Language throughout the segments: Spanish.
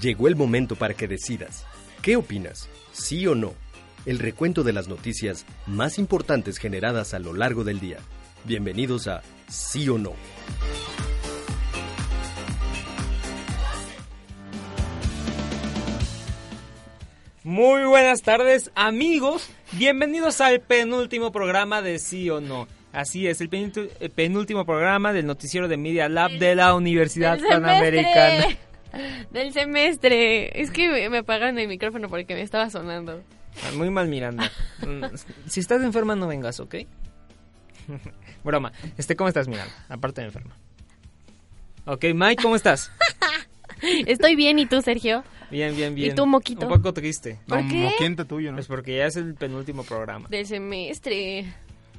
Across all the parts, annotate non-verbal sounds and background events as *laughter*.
Llegó el momento para que decidas. ¿Qué opinas? ¿Sí o no? el recuento de las noticias más importantes generadas a lo largo del día. Bienvenidos a Sí o No. Muy buenas tardes amigos, bienvenidos al penúltimo programa de Sí o No. Así es, el penúltimo programa del noticiero de Media Lab de la Universidad Panamericana. *laughs* Del semestre. Es que me apagan el micrófono porque me estaba sonando. Ah, muy mal Miranda. *laughs* Mm, si estás enferma no vengas, ¿ok? *laughs* Broma. Este, ¿cómo estás, Miranda? Aparte de enferma. Ok, Mike, ¿cómo estás? Estoy bien, ¿y tú, Sergio? Bien, bien, bien. ¿Y tú, Moquito? Un poco triste. ¿Por qué? Moquito tuyo, ¿no? Pues porque ya es el penúltimo programa. Del semestre.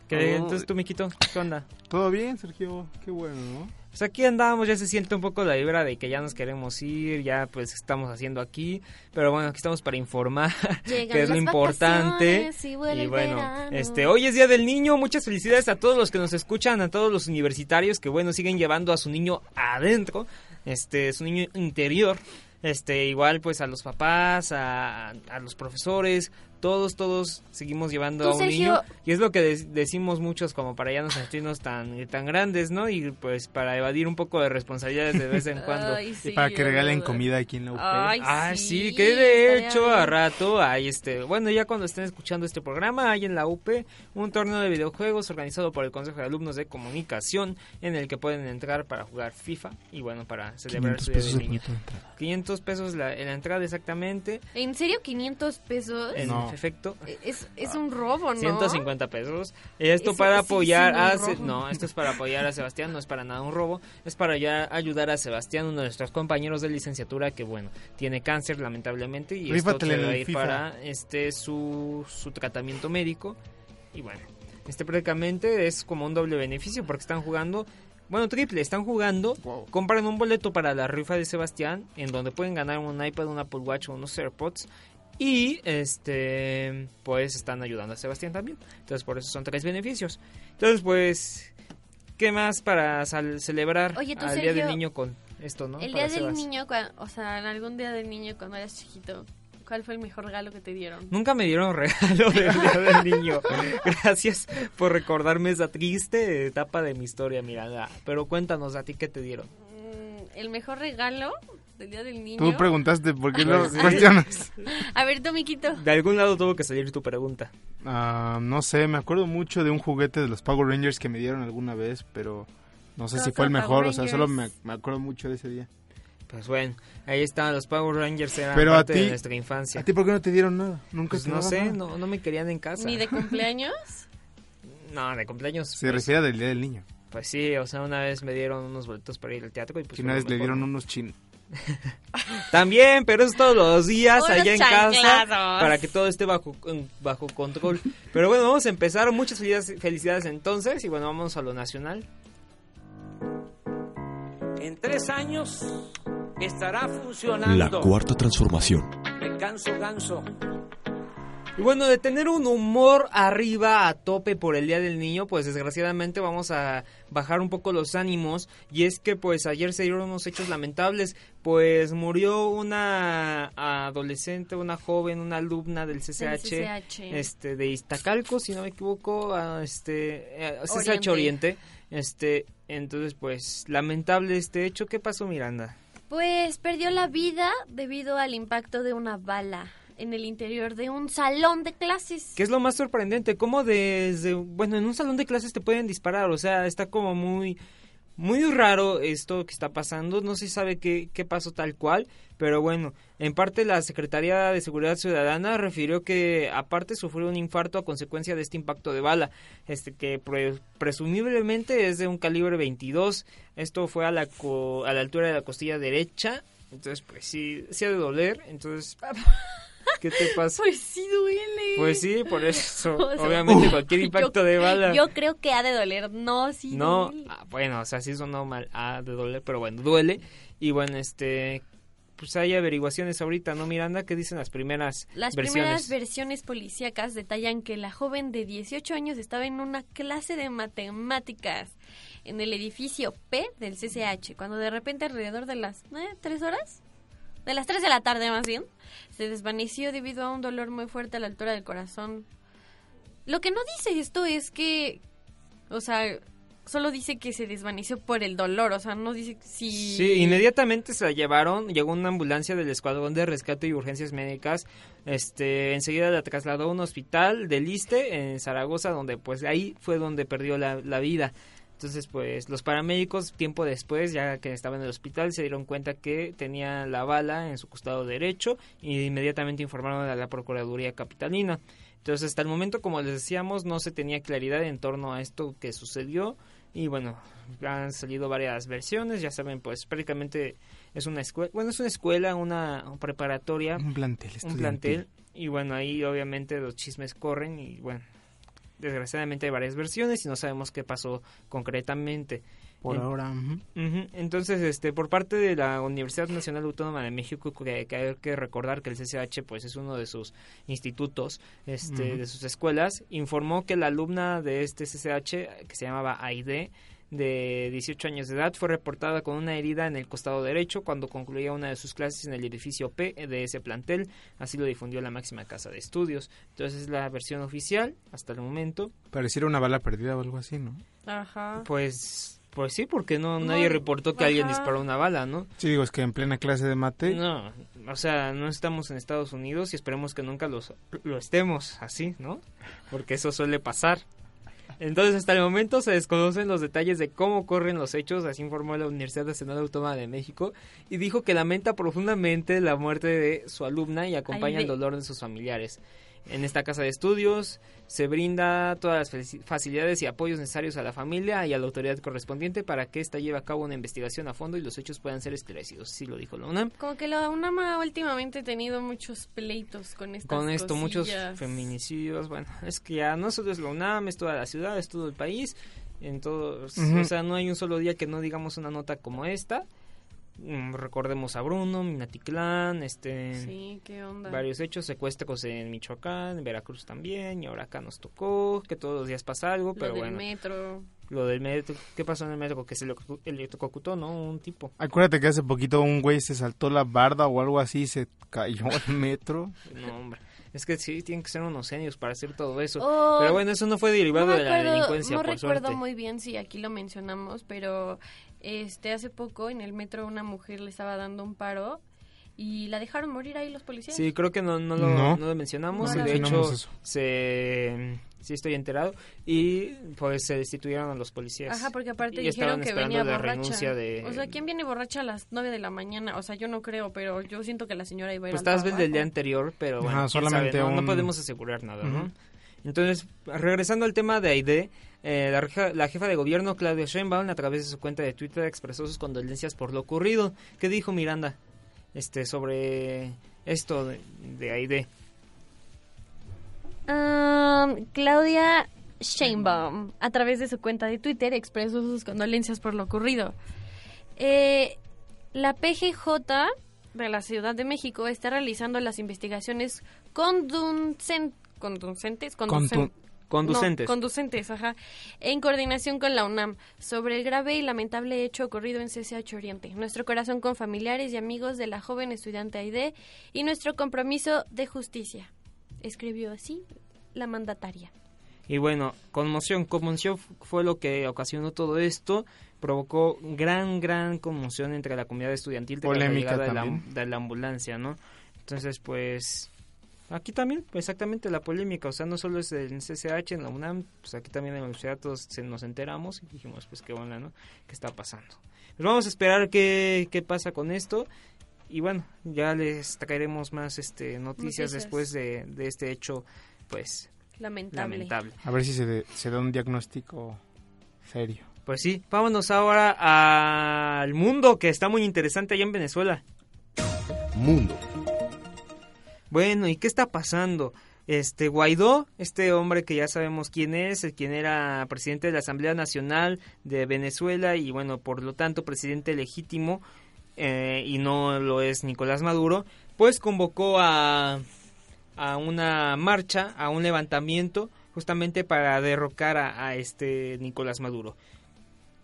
¿Qué, entonces tú, Miquito, ¿qué onda? Todo bien, Sergio. Qué bueno, ¿no? Pues aquí andábamos, ya se siente un poco la vibra de que ya nos queremos ir, ya pues estamos haciendo aquí, pero bueno, aquí estamos para informar, *laughs* que es lo importante. Y, bueno, este hoy es Día del Niño, muchas felicidades a todos los que nos escuchan, a todos los universitarios que bueno, siguen llevando a su niño adentro, este su niño interior. Este, igual pues a los papás, a, a los profesores, todos, todos seguimos llevando a un niño. Y es lo que decimos muchos como para ya no sentirnos tan, tan grandes, ¿no? Y pues para evadir un poco de responsabilidades de vez en *laughs* cuando. y para que regalen comida aquí en la UP. Ay, sí, que de hecho a rato hay este, bueno, ya cuando estén escuchando este programa, hay en la UP un torneo de videojuegos organizado por el Consejo de Alumnos de Comunicación en el que pueden entrar para jugar FIFA y bueno, para celebrar su día de niño. 500 pesos la, la entrada exactamente. ¿En serio 500 pesos? no efecto. Es, es un robo, ¿no? 150 pesos. Esto para apoyar a... No, esto es para apoyar a Sebastián, no es para nada un robo. Es para ya ayudar a Sebastián, uno de nuestros compañeros de licenciatura que, bueno, tiene cáncer lamentablemente y esto te va a ir para este, su, su tratamiento médico. Y bueno, este prácticamente es como un doble beneficio porque están jugando bueno, triple, están jugando, compran un boleto para la rifa de Sebastián, en donde pueden ganar un iPad, un Apple Watch o unos AirPods. Y este pues están ayudando a Sebastián también. Entonces por eso son tres beneficios. Entonces pues ¿qué más para celebrar el Día del Niño con esto, no? El Día del Niño, o sea, en algún Día del Niño cuando eras chiquito, ¿cuál fue el mejor regalo que te dieron? Nunca me dieron *laughs* regalo del Día del Niño. *laughs* Gracias por recordarme esa triste etapa de mi historia, Miranda. Pero cuéntanos, ¿a ti qué te dieron? Mm, el mejor regalo Día del Niño. Tú preguntaste por qué lo cuestionas. *laughs* A ver, Tomiquito. De algún lado tuvo que salir tu pregunta. Ah, no sé, me acuerdo mucho de un juguete de los Power Rangers que me dieron alguna vez, pero no sé si fue el mejor, o sea, solo me, acuerdo mucho de ese día. Pues bueno, ahí están los Power Rangers, eran Pero parte de nuestra infancia. ¿A ti por qué no te dieron nada? Nunca pues no sé, no, no me querían en casa. ¿Ni de *laughs* cumpleaños? no, de cumpleaños. Se pues, refiere del Día del Niño. Pues sí, o sea, una vez me dieron unos boletos para ir al teatro y pues... una vez le dieron unos chinos. *laughs* También, pero es todos los días allá en casa para que todo esté bajo, bajo control. Pero bueno, vamos a empezar. Muchas felicidades, entonces y bueno, vamos a lo nacional. En tres años estará funcionando la cuarta transformación. Me canso, ganso. Y bueno, de tener un humor arriba a tope por el Día del Niño, pues desgraciadamente vamos a bajar un poco los ánimos. Y es que pues ayer se dieron unos hechos lamentables, pues murió una adolescente, una joven, una alumna del CCH, este de Iztacalco, si no me equivoco, este CCH eh, Oriente. Este, entonces pues lamentable este hecho. ¿Qué pasó, Miranda? Pues perdió la vida debido al impacto de una bala en el interior de un salón de clases. ¿Qué es lo más sorprendente? ¿Cómo desde, bueno, en un salón de clases te pueden disparar? O sea, está como muy muy raro esto que está pasando, no se sabe qué, qué pasó tal cual, pero bueno, en parte la Secretaría de Seguridad Ciudadana refirió que aparte sufrió un infarto a consecuencia de este impacto de bala, este que presumiblemente es de un calibre 22, esto fue a la, a la altura de la costilla derecha, entonces pues sí, sí ha de doler, entonces... *laughs* ¿Qué te pasa? Pues sí duele. Pues sí, por eso. *laughs* obviamente *laughs* cualquier impacto de bala. Yo creo que ha de doler. No, sí. No, ah, bueno, o sea, sí sonó mal. Ha de doler, pero bueno, duele. Y bueno, este. Pues hay averiguaciones ahorita, ¿no, Miranda? ¿Qué dicen las primeras las versiones? Las primeras versiones policíacas detallan que la joven de 18 años estaba en una clase de matemáticas en el edificio P del CCH, cuando de repente alrededor de las ¿eh? tres horas de las 3 de la tarde más bien, se desvaneció debido a un dolor muy fuerte a la altura del corazón. Lo que no dice esto es que, o sea, solo dice que se desvaneció por el dolor, o sea, no dice si... Sí, inmediatamente se la llevaron, llegó una ambulancia del Escuadrón de Rescate y Urgencias Médicas, este, enseguida la trasladó a un hospital del Liste en Zaragoza, donde pues ahí fue donde perdió la vida. Entonces, pues los paramédicos, tiempo después, ya que estaba en el hospital, se dieron cuenta que tenía la bala en su costado derecho y inmediatamente informaron a la Procuraduría Capitalina. Entonces, hasta el momento, como les decíamos, no se tenía claridad en torno a esto que sucedió. Y bueno, han salido varias versiones, ya saben, pues prácticamente es una escuela, bueno, es una escuela, una preparatoria. Un plantel, Un plantel. Y bueno, ahí obviamente los chismes corren y bueno, desgraciadamente hay varias versiones y no sabemos qué pasó concretamente. Por ahora. Entonces, este, por parte de la Universidad Nacional Autónoma de México, que, hay que recordar que el CCH, pues, es uno de sus institutos, este, de sus escuelas, informó que la alumna de este CCH, que se llamaba Aide, de 18 años de edad fue reportada con una herida en el costado derecho cuando concluía una de sus clases en el edificio P de ese plantel. Así lo difundió la máxima casa de estudios. Entonces es la versión oficial hasta el momento. Pareciera una bala perdida o algo así, ¿no? Ajá. Pues pues sí, porque no, nadie reportó que alguien disparó una bala, ¿no? Sí, digo, es que en plena clase de mate. No, o sea, no estamos en Estados Unidos y esperemos que nunca los, lo estemos así, ¿no? Porque eso suele pasar. Entonces, hasta el momento se desconocen los detalles de cómo corren los hechos, así informó la Universidad Nacional Autónoma de México, y dijo que lamenta profundamente la muerte de su alumna y acompaña el dolor de sus familiares. En esta casa de estudios se brinda todas las facilidades y apoyos necesarios a la familia y a la autoridad correspondiente para que ésta lleve a cabo una investigación a fondo y los hechos puedan ser esclarecidos. Sí lo dijo la UNAM. Como que la UNAM ha últimamente tenido muchos pleitos con estas Con esto, muchos feminicidios. Bueno, es que ya no solo es la UNAM, es toda la ciudad, es todo el país. En todo, O sea, no hay un solo día que no digamos una nota como esta. Mm, recordemos a Bruno, Minatitlán, este, varios hechos, secuestros en Michoacán, en Veracruz también, y ahora acá nos tocó, que todos los días pasa algo, pero lo del metro. Lo del metro, ¿qué pasó en el metro? Que se le electrocutó, ¿no? Un tipo. Acuérdate que hace poquito un güey se saltó la barda o algo así y se cayó al *laughs* metro. No, hombre. Es que sí, tienen que ser unos genios para hacer todo eso. Oh, pero bueno, eso no fue derivado de la delincuencia. No recuerdo muy bien si aquí lo mencionamos, pero este hace poco en el metro una mujer le estaba dando un paro y la dejaron morir ahí los policías. Sí, creo que no, no, lo, no. lo mencionamos y de hecho se sí estoy enterado y pues se destituyeron a los policías. Ajá, porque aparte dijeron que venía borracha. De... O sea, ¿quién viene borracha a las 9 de la mañana? O sea, yo no creo, pero yo siento que la señora iba a ir Pues tal vez del día anterior, pero bueno, solamente no, podemos asegurar nada, ¿no? Entonces, regresando al tema de Aide, eh, la, jefa de gobierno, Claudia Sheinbaum, a través de su cuenta de Twitter, expresó sus condolencias por lo ocurrido. ¿Qué dijo Miranda este, sobre esto de, de Aide? Claudia Sheinbaum, a través de su cuenta de Twitter, expresó sus condolencias por lo ocurrido. Eh, la PGJ de la Ciudad de México está realizando las investigaciones conducentes, conducentes, conducentes. Conducentes, ajá, en coordinación con la UNAM sobre el grave y lamentable hecho ocurrido en CCH Oriente. Nuestro corazón con familiares y amigos de la joven estudiante Aide y nuestro compromiso de justicia. Escribió así la mandataria. Y bueno, conmoción, conmoción fue lo que ocasionó todo esto, provocó gran, gran conmoción entre la comunidad estudiantil de la llegada de la, ambulancia, ¿no? Entonces, pues, aquí también, exactamente la polémica, o sea, no solo es en CCH, en la UNAM, pues aquí también en la universidad todos nos enteramos y dijimos, pues qué onda, ¿no? ¿Qué está pasando? Pues vamos a esperar qué, qué pasa con esto y bueno, ya les traeremos más este noticias, después de, de, este hecho, pues lamentable. A ver si se, se da un diagnóstico serio. Pues sí, vámonos ahora al mundo que está muy interesante allá en Venezuela. Mundo. Bueno, ¿y qué está pasando? Este Guaidó, este hombre que ya sabemos quién es, quien era presidente de la Asamblea Nacional de Venezuela y bueno, por lo tanto presidente legítimo eh, y no lo es Nicolás Maduro, pues convocó a, a una marcha, a un levantamiento justamente para derrocar a este Nicolás Maduro.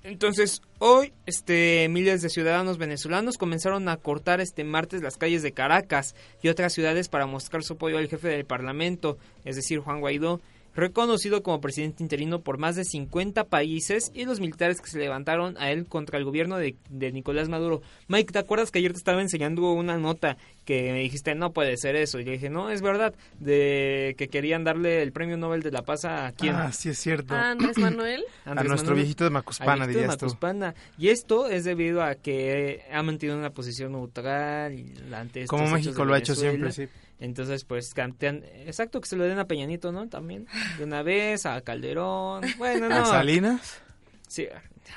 Entonces, hoy, este, miles de ciudadanos venezolanos comenzaron a cortar este martes las calles de Caracas y otras ciudades para mostrar su apoyo al jefe del Parlamento, es decir, Juan Guaidó, reconocido como presidente interino por más de 50 países y los militares que se levantaron a él contra el gobierno de, Nicolás Maduro. Mike, ¿te acuerdas que ayer te estaba enseñando una nota que me dijiste, no puede ser eso? Y yo dije, no, es verdad, de que querían darle el premio Nobel de la Paz a quién. Ah, sí es cierto. ¿A Andrés Manuel? *clears throat* a nuestro viejito de Macuspana, dirías de Macuspana. Y esto es debido a que ha mantenido una posición neutral ante Como México lo ha hecho siempre, sí. Entonces, pues, cantean, exacto, que se lo den a Peñanito, ¿no? También, de una vez, a Calderón, bueno, no. ¿A Salinas? Sí,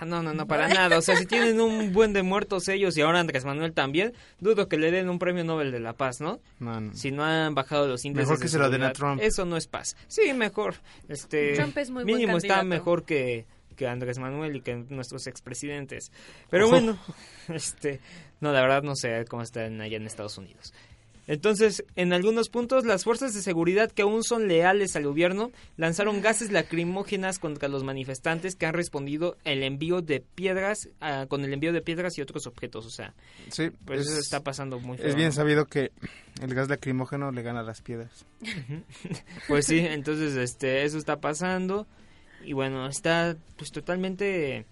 no, no, no, para nada. O sea, si tienen un buen de muertos ellos y ahora Andrés Manuel también, dudo que le den un premio Nobel de la Paz, ¿no? no, Si no han bajado los índices. Mejor que se lo den a Trump. Eso no es paz. Sí, mejor. Este, Trump es muy Mínimo está mejor que, que Andrés Manuel y que nuestros expresidentes. Pero bueno, este, no, la verdad no sé cómo están allá en Estados Unidos. Entonces, en algunos puntos, las fuerzas de seguridad que aún son leales al gobierno lanzaron gases lacrimógenas contra los manifestantes que han respondido el envío de piedras, ah, con el envío de piedras y otros objetos. O sea, sí, pues eso está pasando muy feo. Es bien sabido que el gas lacrimógeno le gana a las piedras. *laughs* pues sí, entonces este, eso está pasando. Y bueno, está pues totalmente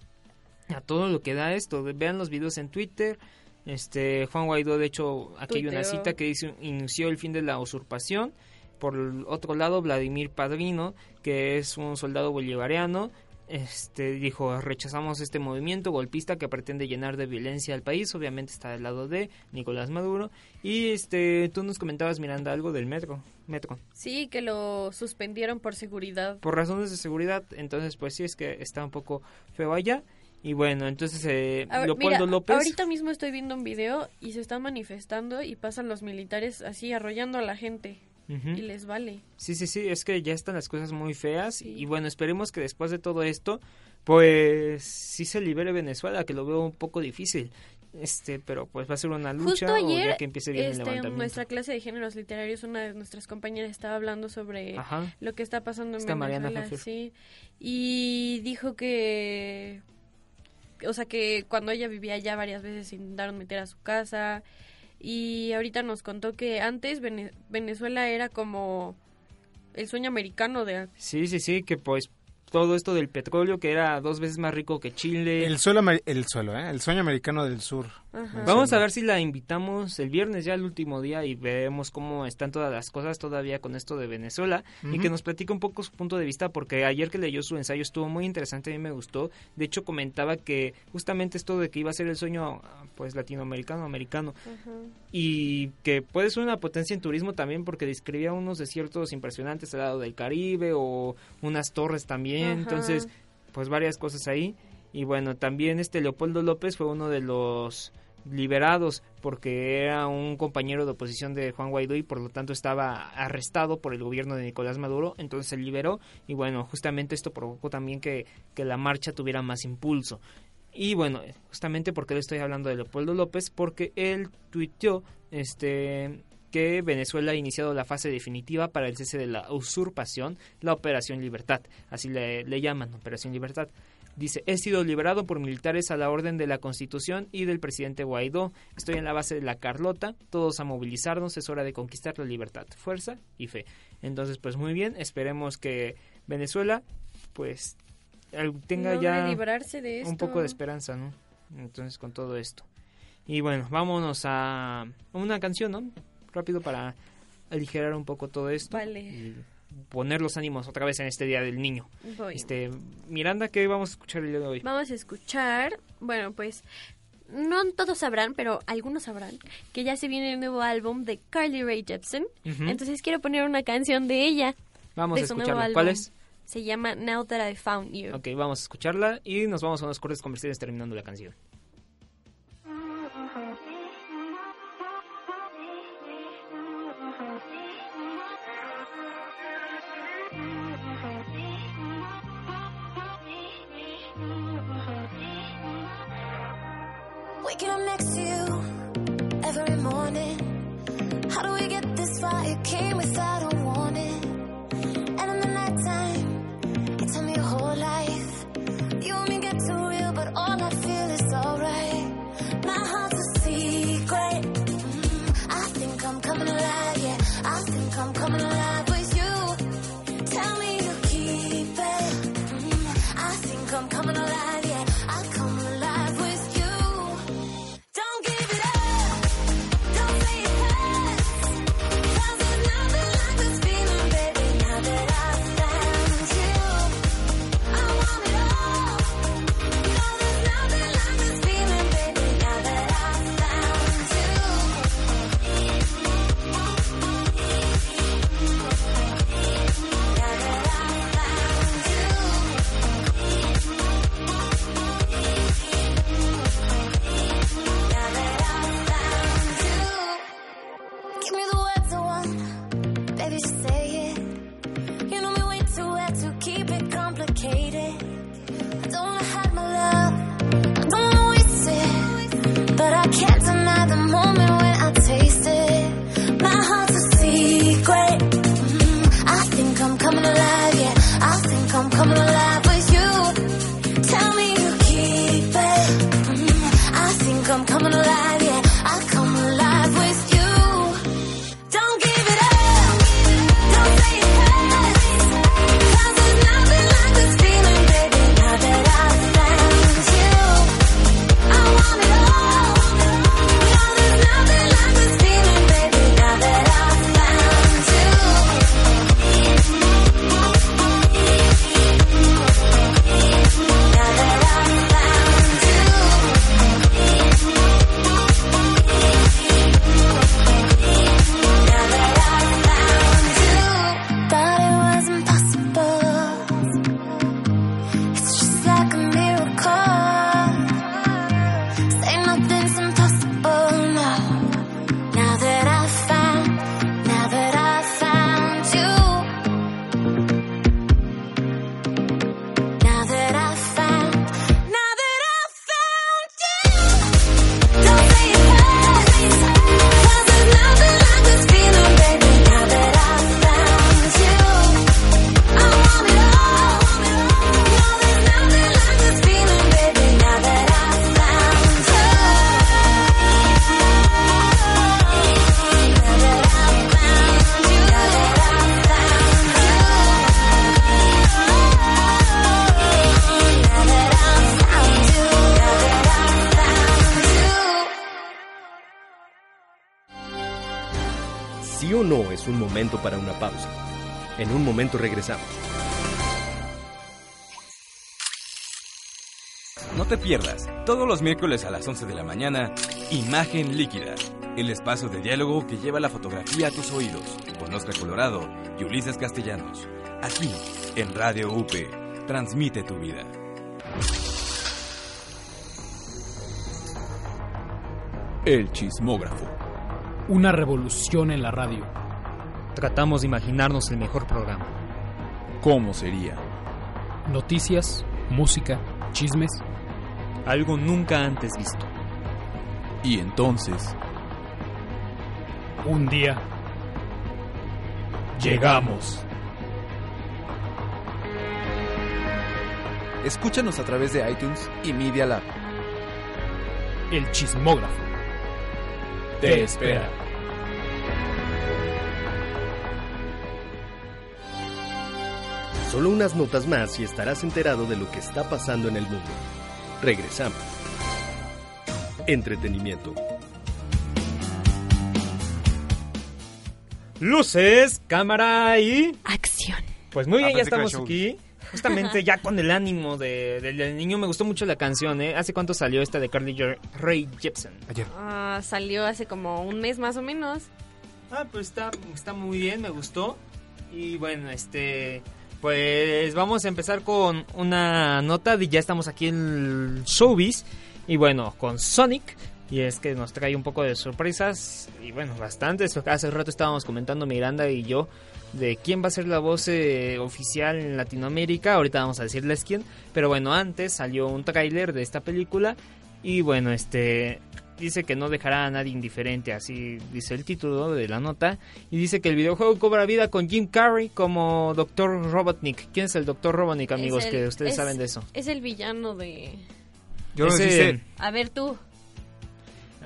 a todo lo que da esto. Vean los videos en Twitter este Juan Guaidó, de hecho, aquí hay una cita que dice inició el fin de la usurpación. Por el otro lado, Vladimir Padrino, que es un soldado bolivariano, este dijo rechazamos este movimiento golpista que pretende llenar de violencia al país obviamente está del lado de Nicolás Maduro. Y este tú nos comentabas Miranda algo del metro metro. Sí que lo suspendieron por seguridad. Por razones de seguridad entonces pues sí es que está un poco feo allá y bueno, entonces eh, Leopoldo López... Ahorita mismo estoy viendo un video y se están manifestando y pasan los militares así arrollando a la gente. Y les vale. Sí, sí, sí, es que ya están las cosas muy feas y bueno, esperemos que después de todo esto, pues sí se libere Venezuela, que lo veo un poco difícil. Este, pero pues va a ser una lucha Justo ayer, ya que empiece bien este, en nuestra clase de géneros literarios una de nuestras compañeras estaba hablando sobre lo que está pasando en Venezuela, sí, y dijo que o sea que cuando ella vivía allá varias veces intentaron meter a su casa y ahorita nos contó que antes Venezuela era como el sueño americano de... Sí, sí, sí, que pues todo esto del petróleo que era dos veces más rico que Chile. El suelo, el suelo, ¿eh? el sueño americano del sur. Vamos a ver si la invitamos el viernes ya el último día y vemos cómo están todas las cosas todavía con esto de Venezuela y que nos platique un poco su punto de vista porque ayer que leyó su ensayo estuvo muy interesante, a mí me gustó. De hecho comentaba que justamente esto de que iba a ser el sueño pues latinoamericano, americano y que puede ser una potencia en turismo también porque describía unos desiertos impresionantes al lado del Caribe o unas torres también, entonces pues varias cosas ahí. Y bueno, también este Leopoldo López fue uno de los liberados porque era un compañero de oposición de Juan Guaidó y por lo tanto estaba arrestado por el gobierno de Nicolás Maduro, entonces se liberó y bueno, justamente esto provocó también que, que la marcha tuviera más impulso. Y bueno, justamente porque le estoy hablando de Leopoldo López, porque él tuiteó este, que Venezuela ha iniciado la fase definitiva para el cese de la usurpación, la Operación Libertad, así le, le llaman, Operación Libertad. Dice, he sido liberado por militares a la orden de la Constitución y del presidente Guaidó. Estoy en la base de la Carlota. Todos a movilizarnos. Es hora de conquistar la libertad, fuerza y fe. Entonces, pues muy bien. Esperemos que Venezuela, pues, tenga ya un poco de esperanza, ¿no? Entonces, con todo esto. Y bueno, vámonos a una canción, ¿no? Rápido para aligerar un poco todo esto. Vale. Y poner los ánimos otra vez en este Día del Niño. Este, Miranda, ¿qué vamos a escuchar el día de hoy? Vamos a escuchar, bueno, pues no todos sabrán, pero algunos sabrán que ya se viene el nuevo álbum de Carly Rae Jepsen. Entonces quiero poner una canción de ella. Vamos de a escucharla. ¿Cuál es? Se llama Now That I Found You. Ok, vamos a escucharla y nos vamos a unos cortes comerciales terminando la canción. regresamos. No te pierdas, todos los miércoles a las 11 de la mañana, Imagen Líquida, el espacio de diálogo que lleva la fotografía a tus oídos, con Oscar Colorado y Ulises Castellanos, aquí en Radio UP. Transmite tu vida. El chismógrafo. Una revolución en la radio tratamos de imaginarnos el mejor programa. ¿Cómo sería? Noticias, música, chismes. Algo nunca antes visto. Y entonces... Un día... Llegamos. Escúchanos a través de iTunes y Media Lab. El chismógrafo. Te espera. Solo unas notas más y estarás enterado de lo que está pasando en el mundo. Regresamos. Entretenimiento. Luces, cámara y... Acción. Pues muy bien, ya estamos aquí. Justamente ya *laughs* con el ánimo de, del niño, me gustó mucho la canción, ¿eh? ¿Hace cuánto salió esta de Carly Ray Jepsen? Ayer. Ah, salió hace como un mes más o menos. Ah, pues está, está muy bien, me gustó. Y bueno, este. Pues vamos a empezar con una nota de ya estamos aquí en Showbiz. Y bueno, con Sonic. Y es que nos trae un poco de sorpresas. Y bueno, bastantes. Hace rato estábamos comentando Miranda y yo de quién va a ser la voz eh, oficial en Latinoamérica. Ahorita vamos a decirles quién. Pero bueno, antes salió un tráiler de esta película. Y bueno, este dice que no dejará a nadie indiferente, así dice el título de la nota. Y dice que el videojuego cobra vida con Jim Carrey como Dr. Robotnik. ¿Quién es el Dr. Robotnik, amigos? Es el- que ustedes es- saben de eso. Es el villano de... Yo Ese- dice, A ver tú.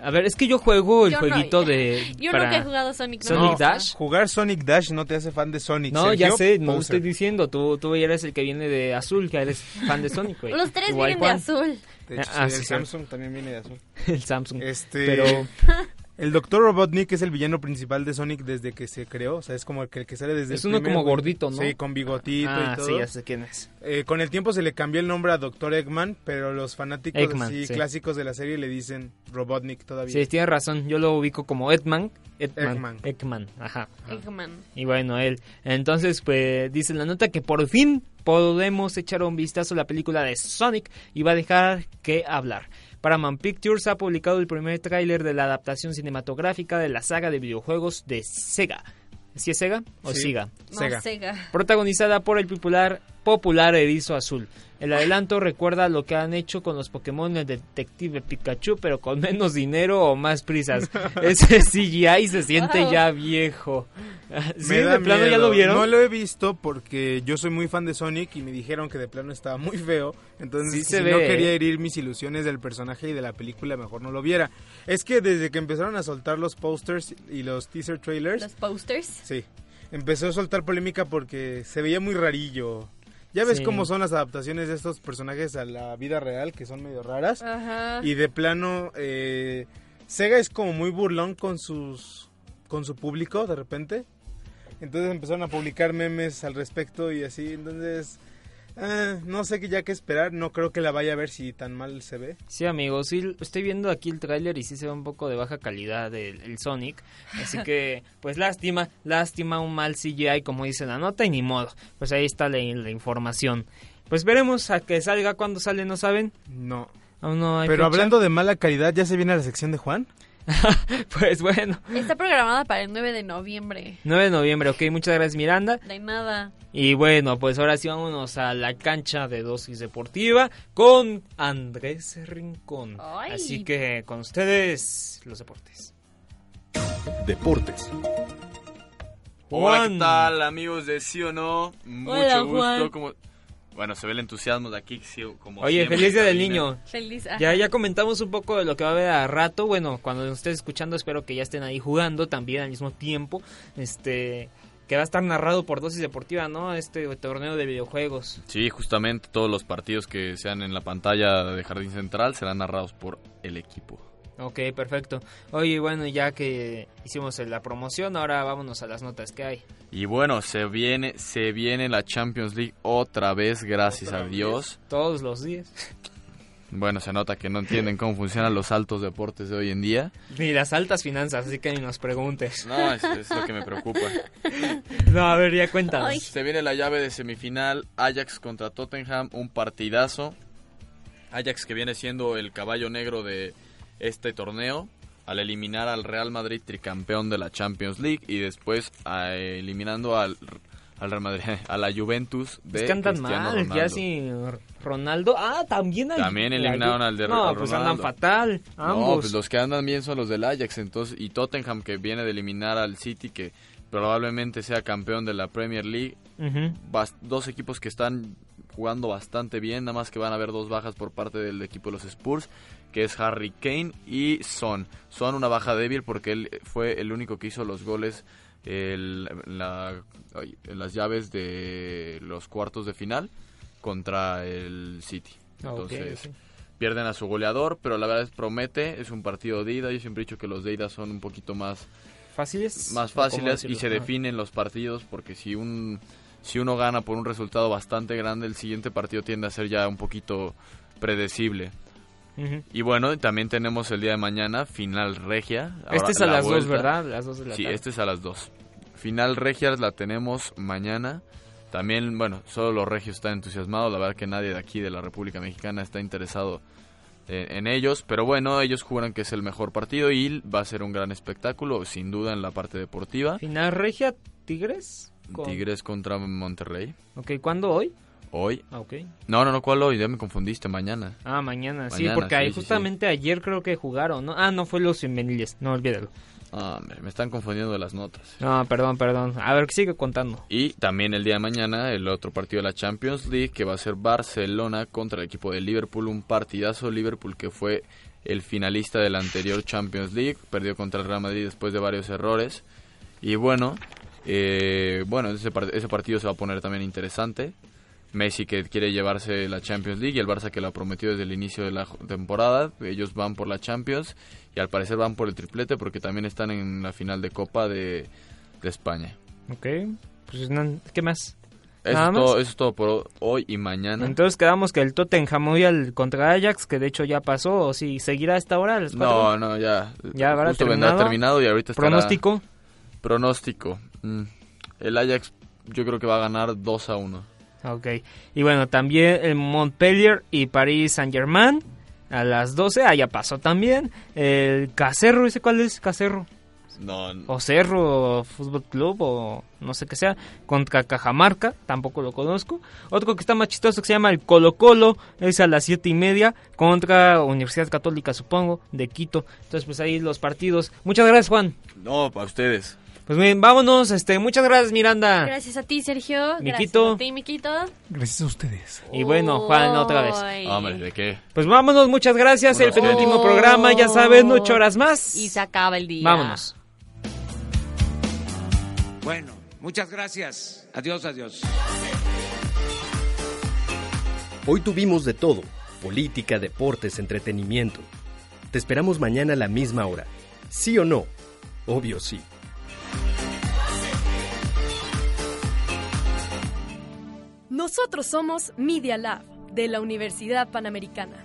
A ver, es que yo juego el Yo no- jueguito *laughs* de... Yo para- nunca he jugado Sonic. no Sonic. Dash. jugar Sonic Dash no te hace fan de Sonic. No, ya sé, no estoy diciendo. Tú, tú eres el que viene de azul, que eres fan de Sonic, güey. Los tres Igual vienen de azul. De hecho, Ah, sí, el. Samsung también viene de azul. *laughs* El Samsung. Este, Pero *laughs* el Dr. Robotnik es el villano principal de Sonic desde que se creó, o sea, es como el que, el que sale desde es el uno primer como gordito, ¿no? Sí, con bigotito ah, y todo. sí, ya sé quién es. Eh, con el tiempo se le cambió el nombre a Dr. Eggman, pero los fanáticos Eggman, así, sí. clásicos de la serie le dicen Robotnik todavía. Sí, tienes razón. Yo lo ubico como Edman. Edman. Eggman. Eggman, ajá. Eggman. Y bueno, él. Entonces, pues dice en la nota que por fin podemos echar un vistazo a la película de Sonic y va a dejar que hablar. Paramount Pictures ha publicado el primer tráiler de la adaptación cinematográfica de la saga de videojuegos de Sega. ¿Sí es Sega o Sí. Siga? No, Sega. Sega. Protagonizada por el popular, popular erizo azul. El adelanto recuerda lo que han hecho con los Pokémon del Detective Pikachu, pero con menos dinero o más prisas. *laughs* Ese CGI se siente Wow. ya viejo. *laughs* ¿Sí? Me da ¿De plano ya lo vieron? No lo he visto porque yo soy muy fan de Sonic y me dijeron que de plano estaba muy feo. Entonces, Sí que se si ve, no quería herir mis ilusiones del personaje y de la película, mejor no lo viera. Es que desde que empezaron a soltar los posters y los teaser trailers, Los posters. sí, empezó a soltar polémica porque se veía muy rarillo. Ya ves Sí. cómo son las adaptaciones de estos personajes a la vida real, que son medio raras. Ajá. Y de plano, eh, Sega es como muy burlón con sus con su público de repente. Entonces empezaron a publicar memes al respecto y así. Entonces, ah, no sé qué ya qué esperar. No creo que la vaya a ver si tan mal se ve. Sí, amigos, sí, estoy viendo aquí el tráiler y sí se ve un poco de baja calidad el, el Sonic. Así que, *laughs* pues lástima, lástima un mal CGI como dice la nota y ni modo. Pues ahí está la, la información. Pues veremos a que salga cuando sale, ¿no saben? No. Aún no hay Pero fecha. hablando de mala calidad, ¿ya se viene a la sección de Juan? *laughs* Pues bueno, Está programada para el 9 de noviembre. 9 de noviembre, ok, muchas gracias Miranda. De nada. Y bueno, pues ahora sí vámonos a la cancha de dosis deportiva con Andrés Rincón. Ay. Así que con ustedes los deportes. Deportes. Hola, Juan. ¿qué tal, amigos de Sí o No? Mucho Hola, gusto. Juan. Como... Bueno, se ve el entusiasmo de aquí, sí, como Oye, siempre, feliz día del niño. Feliz. ajá. Ya, ya comentamos un poco de lo que va a haber a rato. Bueno, cuando nos estés escuchando, espero que ya estén ahí jugando también al mismo tiempo. Este, que va a estar narrado por Dosis Deportiva, ¿no? Este torneo de videojuegos. Sí, justamente todos los partidos que sean en la pantalla de Jardín Central serán narrados por el equipo. Ok, perfecto. Oye, bueno, ya que hicimos la promoción, ahora vámonos a las notas que hay. Y bueno, se viene, se viene la Champions League otra vez, gracias Otra a vez. Dios. Todos los días. Bueno, se nota que no entienden cómo funcionan los altos deportes de hoy en día. Ni las altas finanzas, así que ni nos preguntes. No, es, es lo que me preocupa. *laughs* No, a ver, ya cuéntanos. Ay. Se viene la llave de semifinal, Ajax contra Tottenham, un partidazo. Ajax que viene siendo el caballo negro de este torneo al eliminar al Real Madrid tricampeón de la Champions League y después a- eliminando al, al Real Madrid, *laughs* a la Juventus de Es que andan Cristiano mal, Ronaldo. ya sin Ronaldo. Ah, también hay- También eliminaron al de No, pues Ronaldo. andan fatal, No, ambos. pues los que andan bien son los del Ajax, entonces y Tottenham que viene de eliminar al City que probablemente sea campeón de la Premier League. Dos equipos que están jugando bastante bien, nada más que van a haber dos bajas por parte del equipo de los Spurs, que es Harry Kane y Son. Son una baja débil porque él fue el único que hizo los goles el- en, la- ay, en las llaves de los cuartos de final contra el City. Ah, Entonces, pierden a su goleador, pero la verdad es promete, es un partido de ida. Yo siempre he dicho que los de ida son un poquito más fáciles. Más ¿O cómo fáciles y se definen los partidos porque si un si uno gana por un resultado bastante grande, el siguiente partido tiende a ser ya un poquito predecible. Y bueno, también tenemos el día de mañana final regia. Ahora, Este es a la las 2, vuelta. ¿verdad? Las 2 de la Sí, tarde. este es a las 2. Final regia la tenemos mañana. También, bueno, solo los regios están entusiasmados. La verdad que nadie de aquí, de la República Mexicana, está interesado en, en ellos. Pero bueno, ellos juran que es el mejor partido y va a ser un gran espectáculo, sin duda, en la parte deportiva. Final Regia, Tigres. con- Tigres contra Monterrey. Ok, ¿cuándo hoy? Hoy. Ah, ok. No, no, no, ¿cuál hoy? Ya me confundiste, mañana. Ah, mañana, sí, porque ahí sí, sí, justamente ayer creo que jugaron, ¿no? Ah, no, fue los femeniles, no, olvídalo. Ah, hombre, me están confundiendo las notas. No, perdón, perdón. A ver, sigue contando. Y también el día de mañana el otro partido de la Champions League que va a ser Barcelona contra el equipo de Liverpool, un partidazo Liverpool que fue el finalista de la anterior Champions League, perdió contra el Real Madrid después de varios errores y bueno, eh, bueno ese, ese partido se va a poner también interesante. Messi que quiere llevarse la Champions League y el Barça que lo prometió desde el inicio de la temporada. Ellos van por la Champions y al parecer van por el triplete porque también están en la final de Copa de, de España. Ok, pues ¿qué más? Eso ¿Nada es, más? todo, eso es todo por hoy y mañana. Entonces quedamos que el Tottenham hoy al contra Ajax, que de hecho ya pasó, o si seguirá a esta hora. a las no, no, ya. Ya habrá Justo terminado. terminado y ahorita estará- ¿Pronóstico? Pronóstico. Mm, El Ajax yo creo que va a ganar 2 a 1. Ok. Y bueno, también el Montpellier y París Saint Germain a las 12. Ah, ya pasó también. El Cacerro, ¿ese cuál es? Cacerro. No, O Cerro Fútbol Club o no sé qué sea. Contra Cajamarca, tampoco lo conozco. Otro que está más chistoso que se llama el Colo Colo. Es a las siete y media contra Universidad Católica, supongo, de Quito. Entonces, pues ahí los partidos. Muchas gracias, Juan. No, para ustedes. Pues bien, vámonos. Este, muchas gracias, Miranda. Gracias a ti, Sergio. Miquito. Gracias a ti, Miquito. Gracias a ustedes. Y bueno, Juan, otra vez. Hombre, ¿de qué? Pues vámonos, muchas gracias. El penúltimo Oh. programa, ya saben, ocho horas más. Y se acaba el día. Vámonos. Bueno, muchas gracias. Adiós, adiós. Hoy tuvimos de todo, política, deportes, entretenimiento. Te esperamos mañana a la misma hora. ¿Sí o no? Obvio sí. Nosotros somos Media Lab de la Universidad Panamericana.